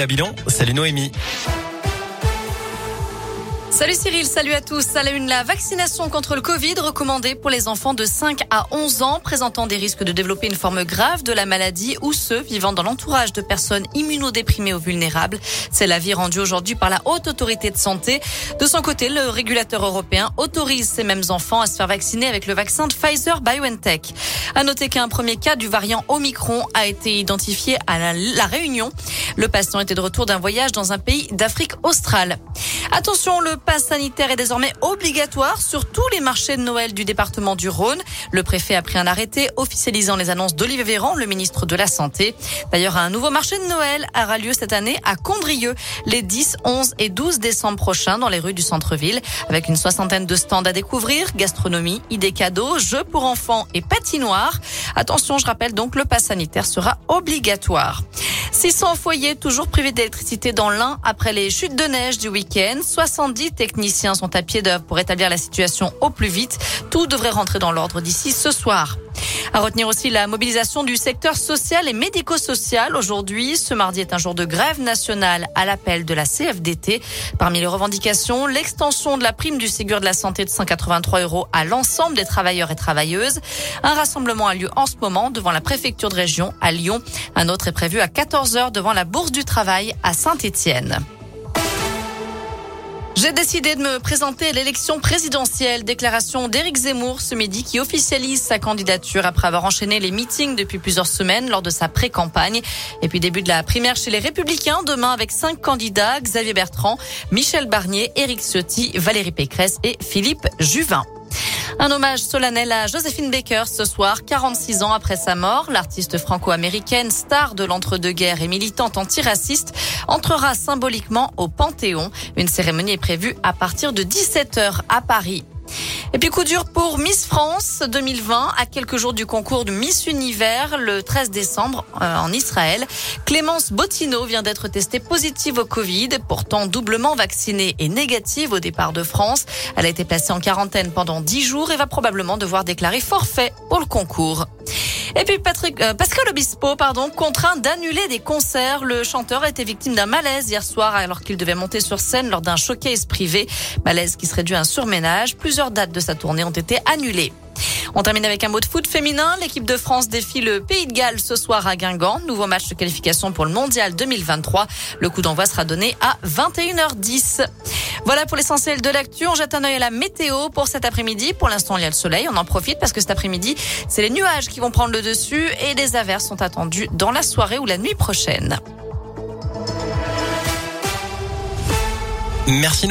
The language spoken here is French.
à Bilon. Salut Noémie. Salut Cyril, salut à tous. À la vaccination contre le Covid recommandée pour les enfants de 5 à 11 ans présentant des risques de développer une forme grave de la maladie ou ceux vivant dans l'entourage de personnes immunodéprimées ou vulnérables. C'est l'avis rendu aujourd'hui par la Haute Autorité de Santé. De son côté, le régulateur européen autorise ces mêmes enfants à se faire vacciner avec le vaccin de Pfizer BioNTech. À noter qu'un premier cas du variant Omicron a été identifié à la Réunion. Le patient était de retour d'un voyage dans un pays d'Afrique australe. Attention, le pass sanitaire est désormais obligatoire sur tous les marchés de Noël du département du Rhône. Le préfet a pris un arrêté officialisant les annonces d'Olivier Véran, le ministre de la Santé. D'ailleurs, un nouveau marché de Noël aura lieu cette année à Condrieu les 10, 11 et 12 décembre prochains dans les rues du centre-ville avec une soixantaine de stands à découvrir, gastronomie, idées cadeaux, jeux pour enfants et patinoires. Attention, je rappelle donc, le pass sanitaire sera obligatoire. 600 foyers toujours privés d'électricité dans l'Ain après les chutes de neige du week-end. 70 techniciens sont à pied d'œuvre pour établir la situation au plus vite. Tout devrait rentrer dans l'ordre d'ici ce soir. À retenir aussi la mobilisation du secteur social et médico-social. Aujourd'hui, ce mardi est un jour de grève nationale à l'appel de la CFDT. Parmi les revendications, l'extension de la prime du Ségur de la Santé de 183 euros à l'ensemble des travailleurs et travailleuses. Un rassemblement a lieu en ce moment devant la préfecture de région à Lyon. Un autre est prévu à 14 heures devant la Bourse du Travail à Saint-Étienne. J'ai décidé de me présenter à l'élection présidentielle. Déclaration d'Éric Zemmour ce midi qui officialise sa candidature après avoir enchaîné les meetings depuis plusieurs semaines lors de sa pré-campagne. Et puis début de la primaire chez les Républicains demain avec cinq candidats, Xavier Bertrand, Michel Barnier, Éric Ciotti, Valérie Pécresse et Philippe Juvin. Un hommage solennel à Josephine Baker ce soir, 46 ans après sa mort. L'artiste franco-américaine, star de l'entre-deux-guerres et militante antiraciste, entrera symboliquement au Panthéon. Une cérémonie est prévue à partir de 17h à Paris. Et puis coup dur pour Miss France 2020, à quelques jours du concours de Miss Univers, le 13 décembre euh, en Israël. Clémence Bottino vient d'être testée positive au Covid, pourtant doublement vaccinée et négative au départ de France. Elle a été placée en quarantaine pendant 10 jours et va probablement devoir déclarer forfait pour le concours. Et puis Patrick, euh, Pascal Obispo, pardon, contraint d'annuler des concerts. Le chanteur a été victime d'un malaise hier soir alors qu'il devait monter sur scène lors d'un showcase privé. Malaise qui serait dû à un surménage. Plusieurs dates de sa tournée ont été annulées. On termine avec un mot de foot féminin. L'équipe de France défie le Pays de Galles ce soir à Guingamp. Nouveau match de qualification pour le Mondial 2023. Le coup d'envoi sera donné à 21h10. Voilà pour l'essentiel de l'actu. On jette un œil à la météo pour cet après-midi. Pour l'instant, il y a le soleil. On en profite parce que cet après-midi, c'est les nuages qui vont prendre le dessus et les averses sont attendues dans la soirée ou la nuit prochaine. Merci